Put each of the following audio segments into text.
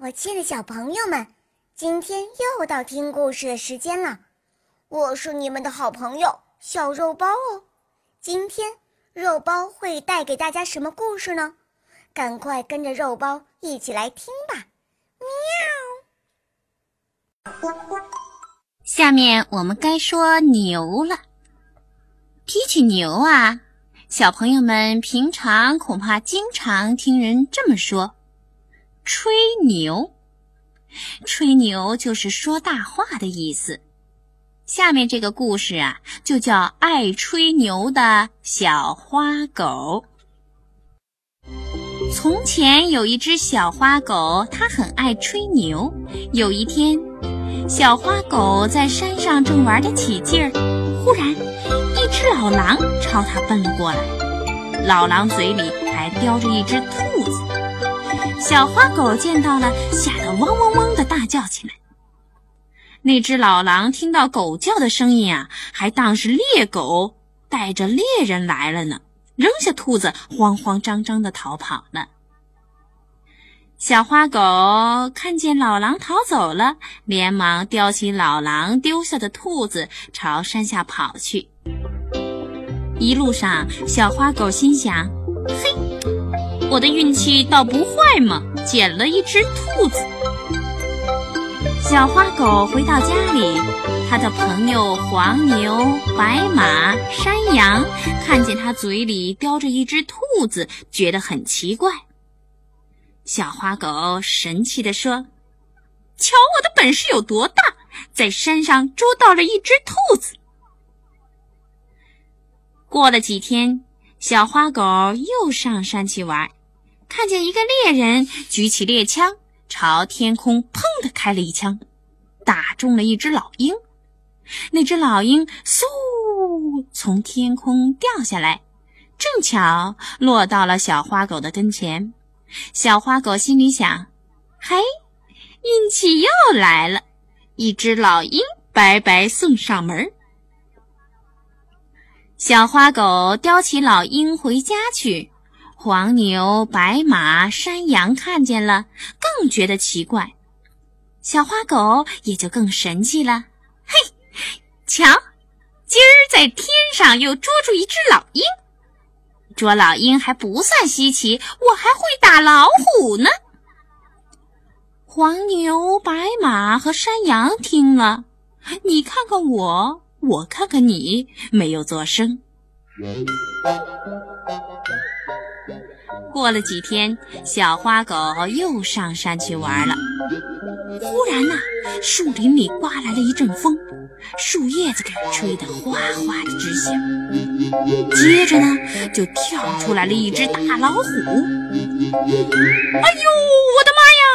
我亲爱的小朋友们，今天又到听故事的时间了。我是你们的好朋友小肉包哦。今天肉包会带给大家什么故事呢？赶快跟着肉包一起来听吧！喵。下面我们该说牛了。提起牛啊，小朋友们平常恐怕经常听人这么说。吹牛，吹牛就是说大话的意思。下面这个故事啊，就叫爱吹牛的小花狗。从前有一只小花狗，它很爱吹牛。有一天，小花狗在山上正玩得起劲儿，忽然，一只老狼朝它奔了过来。老狼嘴里还叼着一只兔子。小花狗见到了，吓得汪汪汪的大叫起来。那只老狼听到狗叫的声音啊，还当是猎狗带着猎人来了呢，扔下兔子，慌慌张张的逃跑了。小花狗看见老狼逃走了，连忙叼起老狼丢下的兔子，朝山下跑去。一路上，小花狗心想：“嘿。”我的运气倒不坏嘛，捡了一只兔子。小花狗回到家里，它的朋友黄牛、白马、山羊看见它嘴里叼着一只兔子，觉得很奇怪。小花狗神气地说：“瞧我的本事有多大，在山上捉到了一只兔子。”过了几天，小花狗又上山去玩。看见一个猎人举起猎枪，朝天空砰的开了一枪，打中了一只老鹰。那只老鹰嗖从天空掉下来，正巧落到了小花狗的跟前。小花狗心里想：“嘿，运气又来了，一只老鹰白白送上门。”小花狗叼起老鹰回家去。黄牛、白马、山羊看见了，更觉得奇怪。小花狗也就更神气了。嘿，瞧，今儿在天上又捉住一只老鹰。捉老鹰还不算稀奇，我还会打老虎呢。黄牛、白马和山羊听了，你看看我，我看看你，没有作声。过了几天，小花狗又上山去玩了。忽然呐，树林里刮来了一阵风，树叶子给吹得哗哗的直响。接着呢，就跳出来了一只大老虎。哎呦，我的妈呀！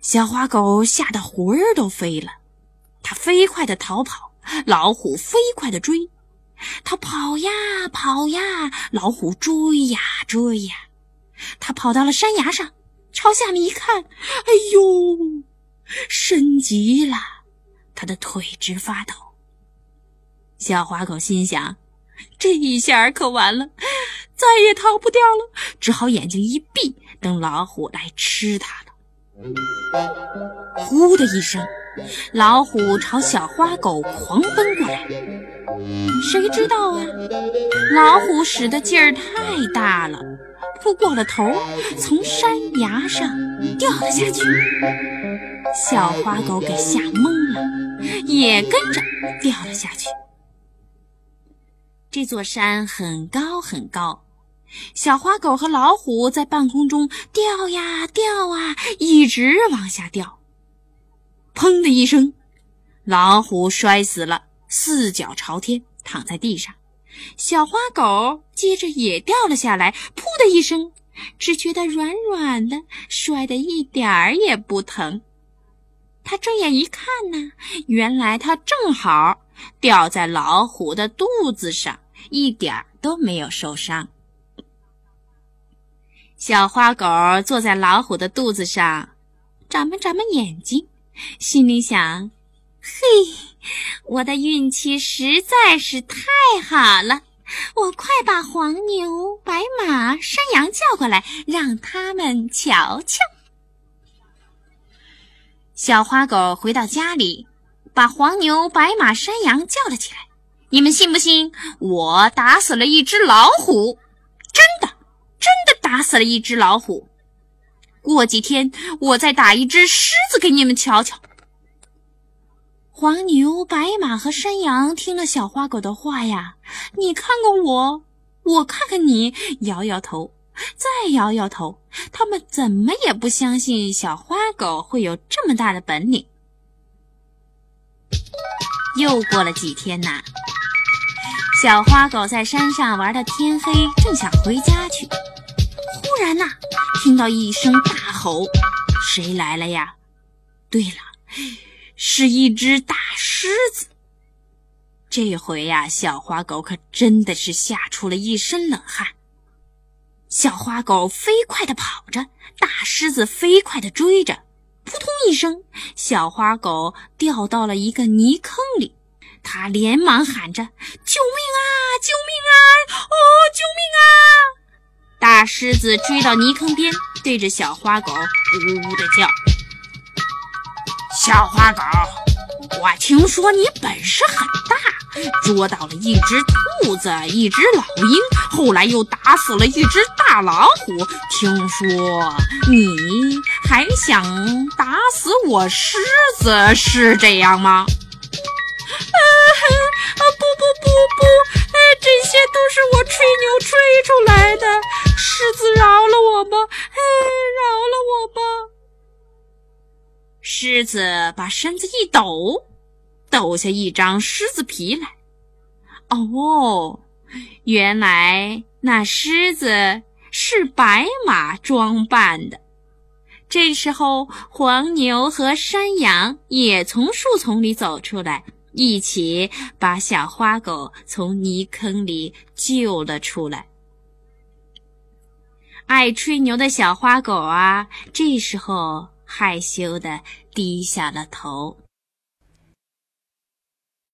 小花狗吓得魂儿都飞了，它飞快地逃跑，老虎飞快地追。他跑呀跑呀，老虎追呀追呀。他跑到了山崖上，朝下面一看，哎呦，深极了，他的腿直发抖。小花狗心想：这一下可完了，再也逃不掉了，只好眼睛一闭，等老虎来吃它了。呼的一声，老虎朝小花狗狂奔过来。谁知道啊？老虎使的劲儿太大了，扑过了头，从山崖上掉了下去。小花狗给吓懵了，也跟着掉了下去。这座山很高很高，小花狗和老虎在半空中掉呀掉啊，一直往下掉。砰的一声，老虎摔死了。四脚朝天躺在地上，小花狗接着也掉了下来，噗的一声，只觉得软软的，摔得一点儿也不疼。他睁眼一看呢，原来他正好掉在老虎的肚子上，一点儿都没有受伤。小花狗坐在老虎的肚子上，眨巴眨巴眼睛，心里想：嘿。我的运气实在是太好了！我快把黄牛、白马、山羊叫过来，让他们瞧瞧。小花狗回到家里，把黄牛、白马、山羊叫了起来。你们信不信？我打死了一只老虎，真的，真的打死了一只老虎。过几天我再打一只狮子给你们瞧瞧。黄牛、白马和山羊听了小花狗的话呀，你看看我，我看看你，摇摇头，再摇摇头，他们怎么也不相信小花狗会有这么大的本领。又过了几天呐。小花狗在山上玩到天黑，正想回家去，忽然呐，听到一声大吼：“谁来了呀？”对了，是一只大狮子。这回呀，小花狗可真的是吓出了一身冷汗。小花狗飞快地跑着，大狮子飞快地追着，扑通一声，小花狗掉到了一个泥坑里。它连忙喊着：“救命啊！救命啊！哦，救命啊！”大狮子追到泥坑边，对着小花狗呜呜的叫：“小花狗，我听说你本事很大，捉到了一只兔子，一只老鹰，后来又打死了一只大老虎。听说你还想打死我狮子，是这样吗？”啊不不不不！哎，这些都是我吹牛吹出来的。狮子饶了我吧！嘿，饶了我吧！狮子把身子一抖，抖下一张狮子皮来。哦，原来那狮子是白马装扮的。这时候，黄牛和山羊也从树丛里走出来。一起把小花狗从泥坑里救了出来。爱吹牛的小花狗啊，这时候害羞的低下了头。